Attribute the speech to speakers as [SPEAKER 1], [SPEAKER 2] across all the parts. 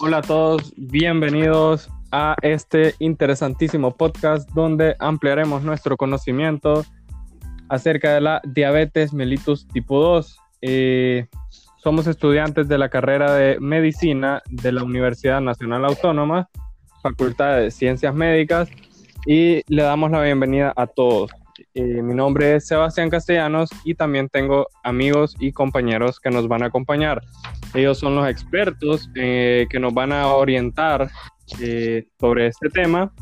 [SPEAKER 1] Hola a todos, bienvenidos a este interesantísimo podcast donde ampliaremos nuestro conocimiento acerca de la diabetes mellitus tipo 2. Eh, somos estudiantes de la carrera de medicina de la Universidad Nacional Autónoma, Facultad de Ciencias Médicas, y le damos la bienvenida a todos. Eh, mi nombre es Sebastián Castellanos y también tengo amigos y compañeros que nos van a acompañar. Ellos son los expertos eh, que nos van a orientar eh, sobre este tema,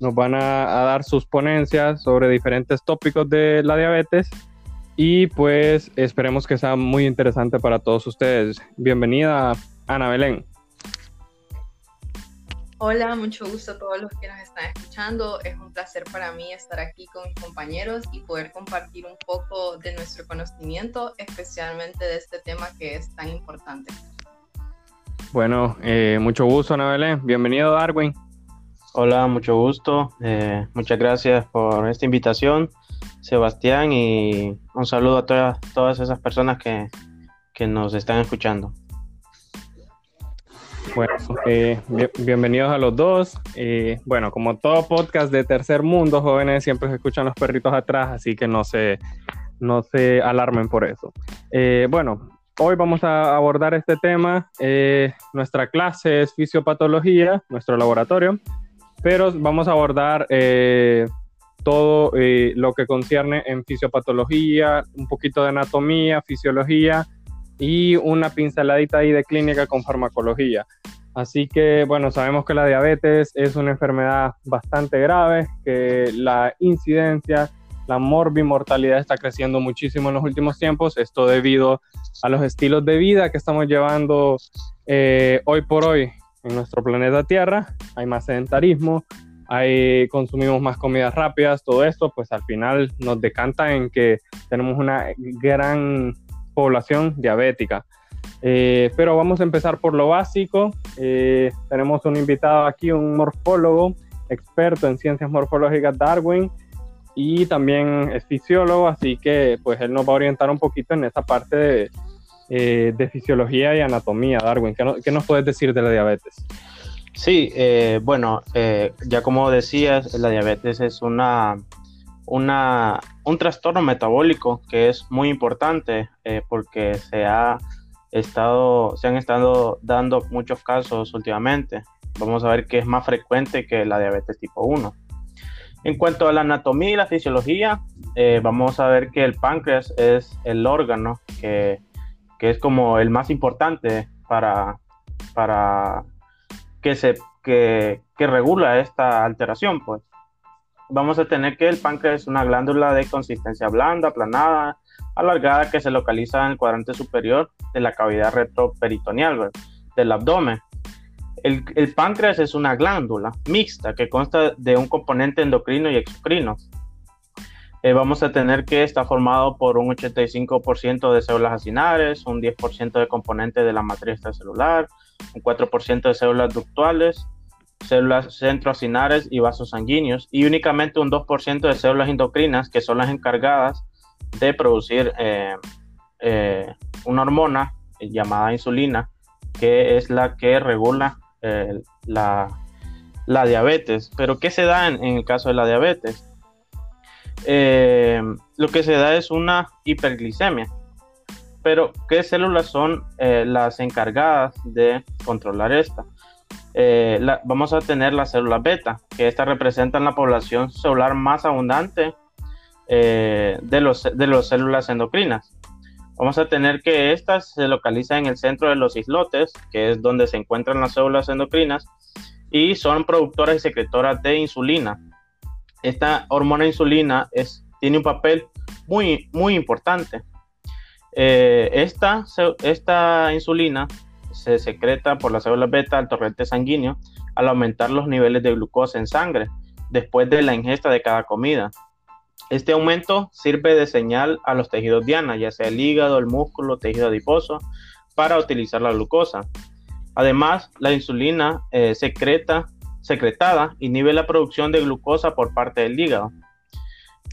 [SPEAKER 1] nos van a, dar sus ponencias sobre diferentes tópicos de la diabetes y pues esperemos que sea muy interesante para todos ustedes. Bienvenida, Ana Belén.
[SPEAKER 2] Hola, mucho gusto a todos los que nos están escuchando. Es un placer para mí estar aquí con mis compañeros y poder compartir un poco de nuestro conocimiento, especialmente de este tema que es tan importante.
[SPEAKER 1] Bueno, eh, mucho gusto, Ana Belén. Bienvenido, Darwin.
[SPEAKER 3] Hola, mucho gusto. Eh, muchas gracias por esta invitación, Sebastián, y un saludo a todas, todas esas personas que, que nos están escuchando.
[SPEAKER 1] Bueno, eh, bienvenidos a los dos. Eh, bueno, como todo podcast de tercer mundo, jóvenes siempre se escuchan los perritos atrás, así que no se, no se alarmen por eso. Eh, bueno, hoy vamos a abordar este tema. nuestra clase es fisiopatología, nuestro laboratorio, pero vamos a abordar todo lo que concierne en fisiopatología, un poquito de anatomía, fisiología y una pinceladita ahí de clínica con farmacología. Así que, bueno, sabemos que la diabetes es una enfermedad bastante grave, que la incidencia, la morbimortalidad está creciendo muchísimo en los últimos tiempos, esto debido a los estilos de vida que estamos llevando eh, hoy por hoy en nuestro planeta Tierra. Hay más sedentarismo, hay, consumimos más comidas rápidas, todo esto, pues al final nos decanta en que tenemos una gran población diabética. Eh, pero vamos a empezar por lo básico. Eh, tenemos un invitado aquí, un morfólogo, experto en ciencias morfológicas, Darwin, y también es fisiólogo, así que pues él nos va a orientar un poquito en esa parte de, eh, fisiología y anatomía. Darwin, ¿qué, nos puedes decir de la diabetes?
[SPEAKER 3] Sí, bueno, ya como decías, la diabetes es una una, un trastorno metabólico que es muy importante eh, porque se, ha estado, se han estado dando muchos casos últimamente. Vamos a ver que es más frecuente que la diabetes tipo 1. En cuanto a la anatomía y la fisiología, eh, vamos a ver que el páncreas es el órgano que, que es como el más importante para, para que, se, que, que regula esta alteración. Pues vamos a tener que el páncreas es una glándula de consistencia blanda, aplanada, alargada que se localiza en el cuadrante superior de la cavidad retroperitoneal del abdomen. El, páncreas es una glándula mixta que consta de un componente endocrino y exocrino. Eh, vamos a tener que está formado por un 85% de células acinares, un 10% de componentes de la matriz celular, un 4% de células ductuales, células centroacinares y vasos sanguíneos y únicamente un 2% de células endocrinas que son las encargadas de producir eh, eh, una hormona llamada insulina que es la que regula eh, la, diabetes. Pero ¿qué se da en, el caso de la diabetes? lo que se da es una hiperglicemia. Pero ¿qué células son las encargadas de controlar esta? Eh, vamos a tener las células beta, que estas representan la población celular más abundante eh, de, los, de las células endocrinas. Vamos a tener que estas se localizan en el centro de los islotes, que es donde se encuentran las células endocrinas, y son productoras y secretoras de insulina. Esta hormona insulina es, tiene un papel muy, muy importante. Eh, esta, esta insulina se secreta por las células beta al torrente sanguíneo al aumentar los niveles de glucosa en sangre después de la ingesta de cada comida. Este aumento sirve de señal a los tejidos diana, ya sea el hígado, el músculo, tejido adiposo, para utilizar la glucosa. Además, la insulina eh, secreta secretada inhibe la producción de glucosa por parte del hígado.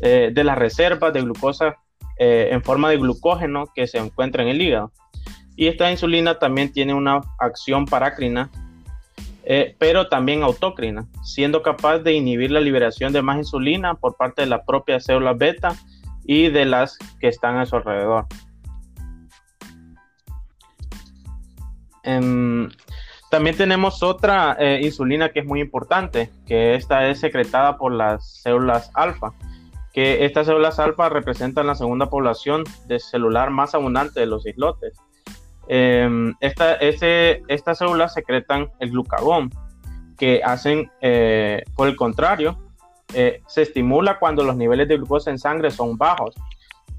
[SPEAKER 3] Eh, de las reservas de glucosa eh, en forma de glucógeno que se encuentra en el hígado. Y esta insulina también tiene una acción parácrina, eh, pero también autócrina, siendo capaz de inhibir la liberación de más insulina por parte de la propia célula beta y de las que están a su alrededor. Em, también tenemos otra eh, insulina que es muy importante, que esta es secretada por las células alfa, que estas células alfa representan la segunda población de celular más abundante de los islotes. Em, esta, ese, estas células secretan el glucagón, que hacen, eh, por el contrario, eh, se estimula cuando los niveles de glucosa en sangre son bajos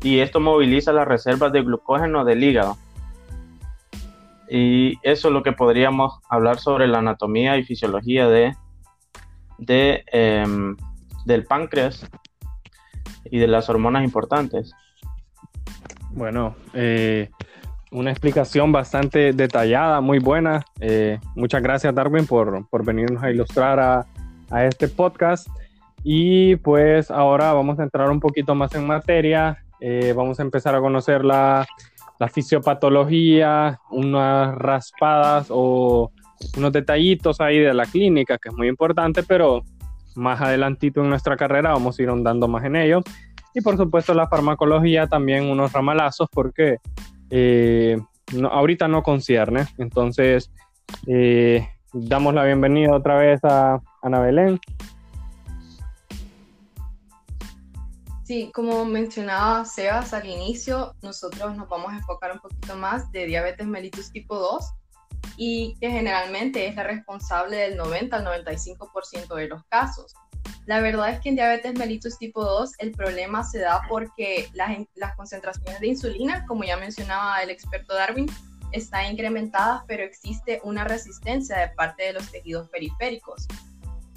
[SPEAKER 3] y esto moviliza las reservas de glucógeno del hígado. Y eso es lo que podríamos hablar sobre la anatomía y fisiología de, de em, del páncreas y de las hormonas importantes.
[SPEAKER 1] Bueno, eh, una explicación bastante detallada, muy buena. Eh, muchas gracias, Darwin, por, por venirnos a ilustrar a, a, este podcast. Y pues ahora vamos a entrar un poquito más en materia. Eh, vamos a empezar a conocer la, la, fisiopatología, unas raspadas o unos detallitos ahí de la clínica, que es muy importante, pero más adelantito en nuestra carrera vamos a ir andando más en ello. Y por supuesto la farmacología también unos ramalazos porque eh, ahorita no concierne. Entonces, eh, damos la bienvenida otra vez a Ana Belén.
[SPEAKER 2] Sí, como mencionaba Sebas al inicio, nosotros nos vamos a enfocar un poquito más de diabetes mellitus tipo 2 y que generalmente es la responsable del 90 al 95% de los casos. La verdad es que en diabetes mellitus tipo 2 el problema se da porque las, las concentraciones de insulina, como ya mencionaba el experto Darwin, están incrementadas, pero existe una resistencia de parte de los tejidos periféricos.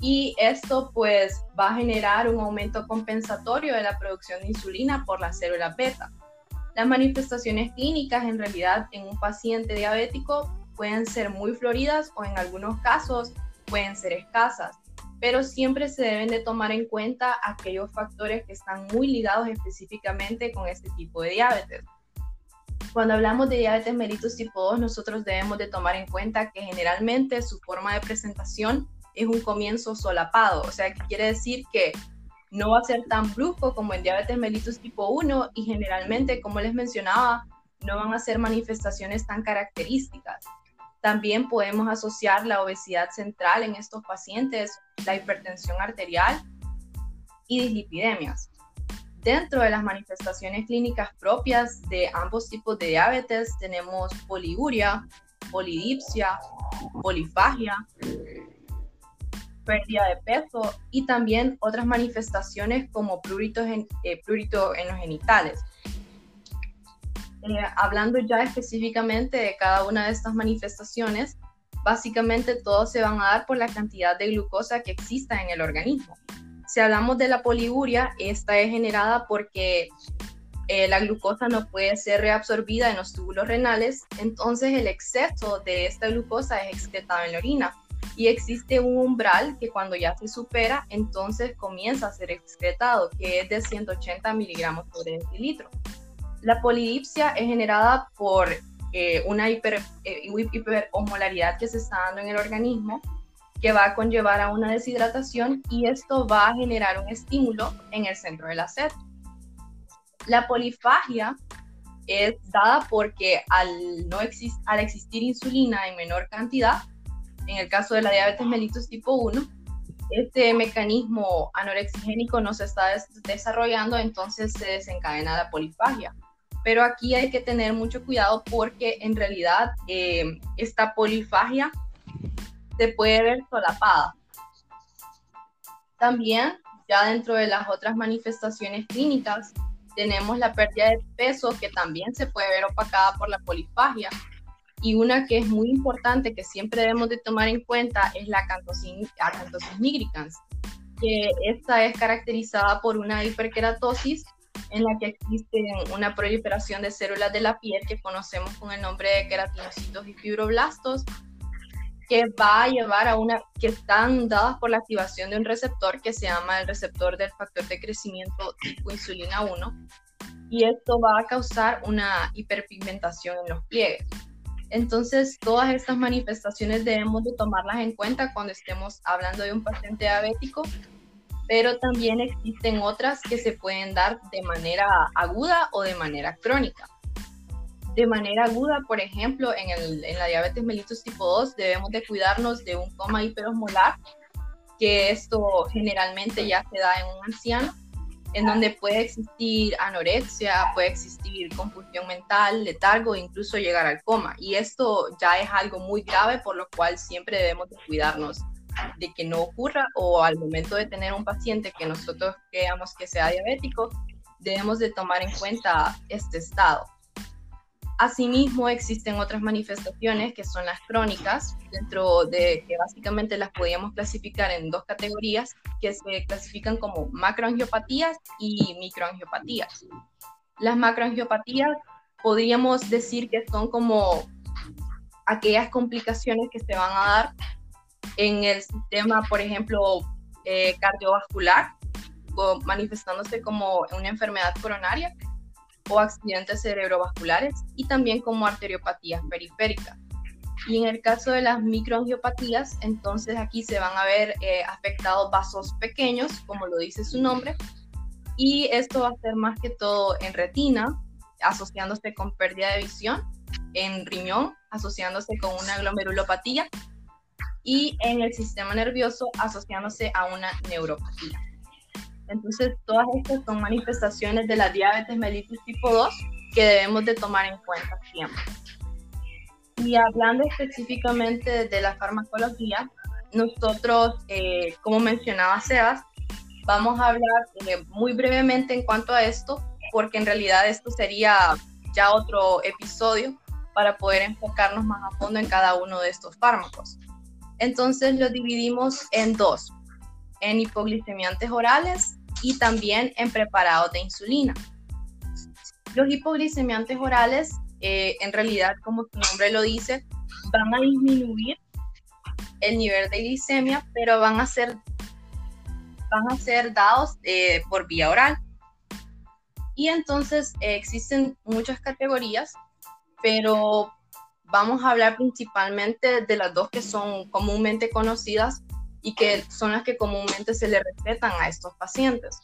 [SPEAKER 2] Y esto pues va a generar un aumento compensatorio de la producción de insulina por la célula beta. Las manifestaciones clínicas en realidad en un paciente diabético pueden ser muy floridas o en algunos casos pueden ser escasas pero siempre se deben de tomar en cuenta aquellos factores que están muy ligados específicamente con este tipo de diabetes. Cuando hablamos de diabetes mellitus tipo 2, nosotros debemos de tomar en cuenta que generalmente su forma de presentación es un comienzo solapado, o sea, que quiere decir que no va a ser tan brusco como en diabetes mellitus tipo 1 y generalmente, como les mencionaba, no van a ser manifestaciones tan características. También podemos asociar la obesidad central en estos pacientes, la hipertensión arterial y dislipidemias. Dentro de las manifestaciones clínicas propias de ambos tipos de diabetes tenemos poliguria, polidipsia, polifagia, pérdida de peso y también otras manifestaciones como prurito eh, prurito en los genitales. Eh, hablando ya específicamente de cada una de estas manifestaciones, básicamente todos se van a dar por la cantidad de glucosa que exista en el organismo. Si hablamos de la poliguria, esta es generada porque eh, la glucosa no puede ser reabsorbida en los túbulos renales, entonces el exceso de esta glucosa es excretado en la orina y existe un umbral que cuando ya se supera, entonces comienza a ser excretado, que es de 180 miligramos por decilitro. La polidipsia es generada por eh, una hiper, eh, que se está dando en el organismo que va a conllevar a una deshidratación y esto va a generar un estímulo en el centro de la. La polifagia es dada porque al, no existir insulina en menor cantidad, en el caso de la diabetes mellitus tipo 1, este mecanismo anorexigénico no se está desarrollando, entonces se desencadena la polifagia. Pero aquí hay que tener mucho cuidado porque en realidad eh, esta polifagia se puede ver solapada. También, ya dentro de las otras manifestaciones clínicas, tenemos la pérdida de peso que también se puede ver opacada por la polifagia. Y una que es muy importante que siempre debemos de tomar en cuenta es la acanthosis nigricans, que esta es caracterizada por una hiperkeratosis en la que existe una proliferación de células de la piel que conocemos con el nombre de queratinocitos y fibroblastos. que va a llevar a una, que están dadas por la activación de un receptor que se llama el receptor del factor de crecimiento tipo insulina 1, y esto va a causar una hiperpigmentación en los pliegues. Entonces, todas estas manifestaciones debemos de tomarlas en cuenta cuando estemos hablando de un paciente diabético, pero también existen otras que se pueden dar de manera aguda o de manera crónica de manera aguda, por ejemplo, en, el, en la diabetes mellitus tipo 2 debemos de cuidarnos de un coma hiperosmolar, que esto generalmente ya se da en un anciano, en donde puede existir anorexia, puede existir confusión mental, letargo, incluso llegar al coma. Y esto ya es algo muy grave, por lo cual siempre debemos de cuidarnos de que no ocurra o al momento de tener un paciente que nosotros creamos que sea diabético, debemos de tomar en cuenta este estado. Asimismo, existen otras manifestaciones que son las crónicas, dentro de que básicamente las podríamos clasificar en dos categorías, que se clasifican como macroangiopatías y microangiopatías. Las macroangiopatías podríamos decir que son como aquellas complicaciones que se van a dar en el sistema, por ejemplo, eh, cardiovascular, manifestándose como una enfermedad coronaria, o accidentes cerebrovasculares y también como arteriopatías periféricas. Y en el caso de las microangiopatías, entonces aquí se van a ver eh, afectados vasos pequeños, como lo dice su nombre, y esto va a ser más que todo en retina, asociándose con pérdida de visión, en riñón, asociándose con una glomerulopatía, y en el sistema nervioso, asociándose a una neuropatía. Entonces, todas estas son manifestaciones de la diabetes mellitus tipo 2 que debemos de tomar en cuenta siempre. Y hablando específicamente de la farmacología, nosotros, eh, como mencionaba Sebas, vamos a hablar eh, muy brevemente en cuanto a esto, porque en realidad esto sería ya otro episodio para poder enfocarnos más a fondo en cada uno de estos fármacos. Entonces lo dividimos en dos, en hipoglicemiantes orales y también en preparados de insulina. Los hipoglicemiantes orales, eh, en realidad, como su nombre lo dice, van a disminuir el nivel de glicemia, pero van a ser, van a ser dados eh, por vía oral. Y entonces eh, existen muchas categorías, pero vamos a hablar principalmente de las dos que son comúnmente conocidas, y que son las que comúnmente se le recetan a estos pacientes.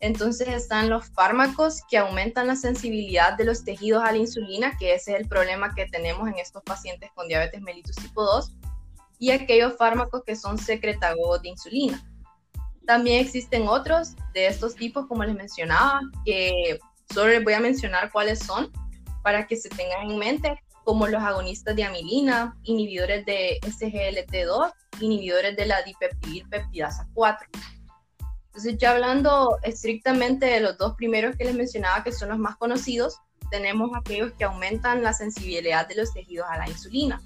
[SPEAKER 2] Entonces están los fármacos que aumentan la sensibilidad de los tejidos a la insulina, que ese es el problema que tenemos en estos pacientes con diabetes mellitus tipo 2, y aquellos fármacos que son secretagogos de insulina. También existen otros de estos tipos, como les mencionaba, que solo les voy a mencionar cuáles son para que se tengan en mente, como los agonistas de amilina, inhibidores de SGLT2, inhibidores de la dipeptidilpeptidasa 4. Entonces, ya hablando estrictamente de los dos primeros que les mencionaba, que son los más conocidos, tenemos aquellos que aumentan la sensibilidad de los tejidos a la insulina.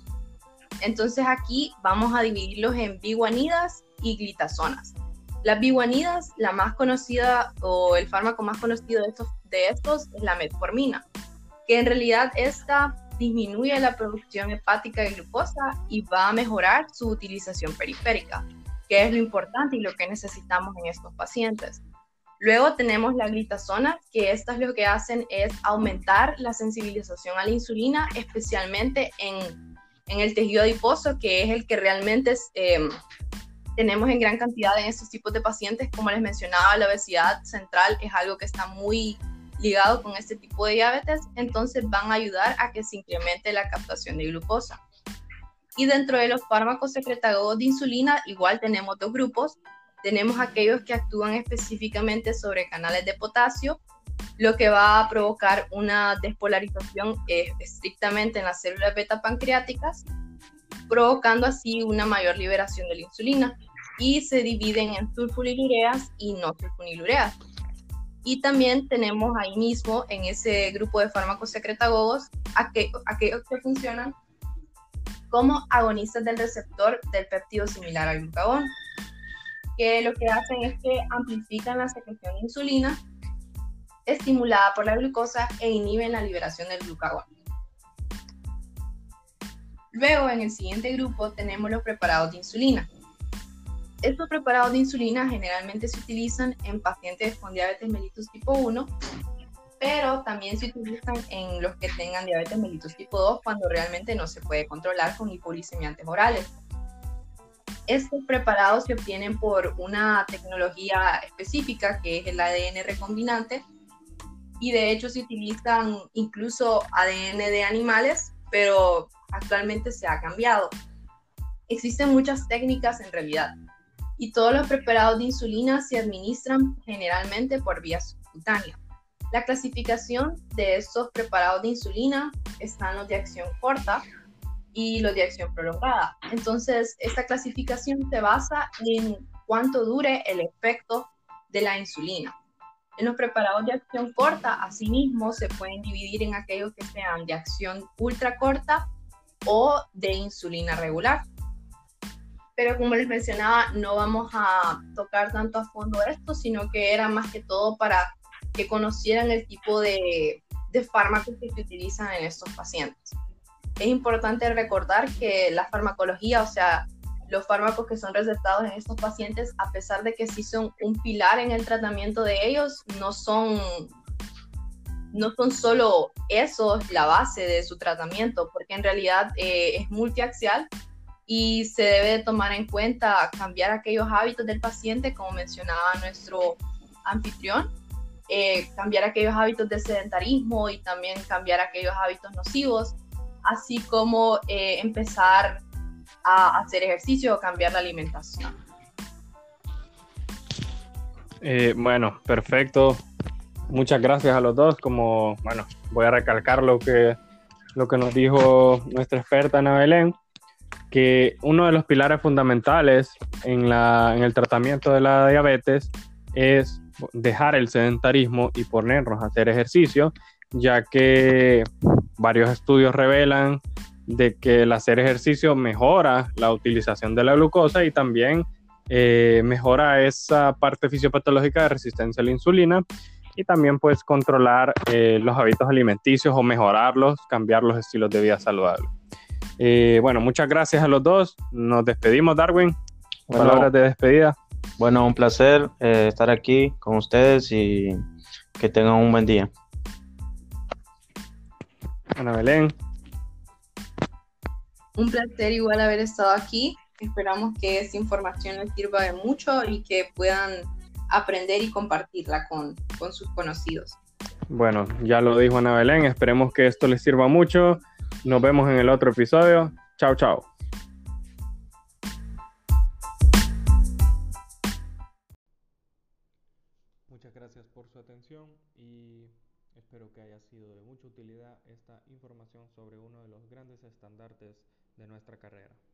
[SPEAKER 2] Entonces, aquí vamos a dividirlos en biguanidas y glitazonas. Las biguanidas, la más conocida o el fármaco más conocido de estos, de estos es la metformina, que en realidad esta disminuye la producción hepática de glucosa y va a mejorar su utilización periférica, que es lo importante y lo que necesitamos en estos pacientes. Luego tenemos la glitazona, que estas lo que hacen es aumentar la sensibilización a la insulina, especialmente en, en el tejido adiposo, que es el que realmente eh, tenemos en gran cantidad en estos tipos de pacientes. Como les mencionaba, la obesidad central es algo que está muy ligado con este tipo de diabetes, entonces van a ayudar a que se incremente la captación de glucosa. Y dentro de los fármacos secretagogos de insulina, igual tenemos dos grupos. Tenemos aquellos que actúan específicamente sobre canales de potasio, lo que va a provocar una despolarización eh, estrictamente en las células beta pancreáticas, provocando así una mayor liberación de la insulina. Y se dividen en sulfonilureas y no sulfonilureas. Y también tenemos ahí mismo en ese grupo de fármacos secretagogos aquellos, que funcionan como agonistas del receptor del péptido similar al glucagón, que lo que hacen es que amplifican la secreción de insulina estimulada por la glucosa e inhiben la liberación del glucagón. Luego, en el siguiente grupo, tenemos los preparados de insulina. Estos preparados de insulina generalmente se utilizan en pacientes con diabetes mellitus tipo 1, pero también se utilizan en los que tengan diabetes mellitus tipo 2 cuando realmente no se puede controlar con hipoglicemiantes orales. Estos preparados se obtienen por una tecnología específica que es el ADN recombinante y de hecho se utilizan incluso ADN de animales, pero actualmente se ha cambiado. Existen muchas técnicas en realidad y todos los preparados de insulina se administran generalmente por vía subcutánea. La clasificación de estos preparados de insulina están los de acción corta y los de acción prolongada. Entonces, esta clasificación se basa en cuánto dure el efecto de la insulina. En los preparados de acción corta, asimismo, se pueden dividir en aquellos que sean de acción ultra corta o de insulina regular pero como les mencionaba, no vamos a tocar tanto a fondo esto, sino que era más que todo para que conocieran el tipo de, de fármacos que se utilizan en estos pacientes. Es importante recordar que la farmacología, o sea, los fármacos que son recetados en estos pacientes, a pesar de que sí son un pilar en el tratamiento de ellos, no son, no son solo esos la base de su tratamiento, porque en realidad eh, es multiaxial y se debe tomar en cuenta cambiar aquellos hábitos del paciente, como mencionaba nuestro anfitrión, eh, cambiar aquellos hábitos de sedentarismo y también cambiar aquellos hábitos nocivos, así como eh, empezar a hacer ejercicio o cambiar la alimentación.
[SPEAKER 1] Eh, bueno, perfecto. Muchas gracias a los dos. Como, bueno, voy a recalcar lo que, lo que nos dijo nuestra experta Ana Belén que uno de los pilares fundamentales en, la, en el tratamiento de la diabetes es dejar el sedentarismo y ponernos a hacer ejercicio, ya que varios estudios revelan de que el hacer ejercicio mejora la utilización de la glucosa y también eh, mejora esa parte fisiopatológica de resistencia a la insulina y también puedes controlar eh, los hábitos alimenticios o mejorarlos, cambiar los estilos de vida saludables. Eh, bueno, muchas gracias a los dos. Nos despedimos, Darwin. Palabras de despedida.
[SPEAKER 3] Bueno, un placer eh, estar aquí con ustedes y que tengan un buen día.
[SPEAKER 1] Ana Belén.
[SPEAKER 2] Un placer igual haber estado aquí. Esperamos que esta información les sirva de mucho y que puedan aprender y compartirla con, con sus conocidos.
[SPEAKER 1] Bueno, ya lo dijo Ana Belén. Esperemos que esto les sirva mucho. Nos vemos en el otro episodio. Chao, chao. Muchas gracias por su atención y espero que haya sido de mucha utilidad esta información sobre uno de los grandes estandartes de nuestra carrera.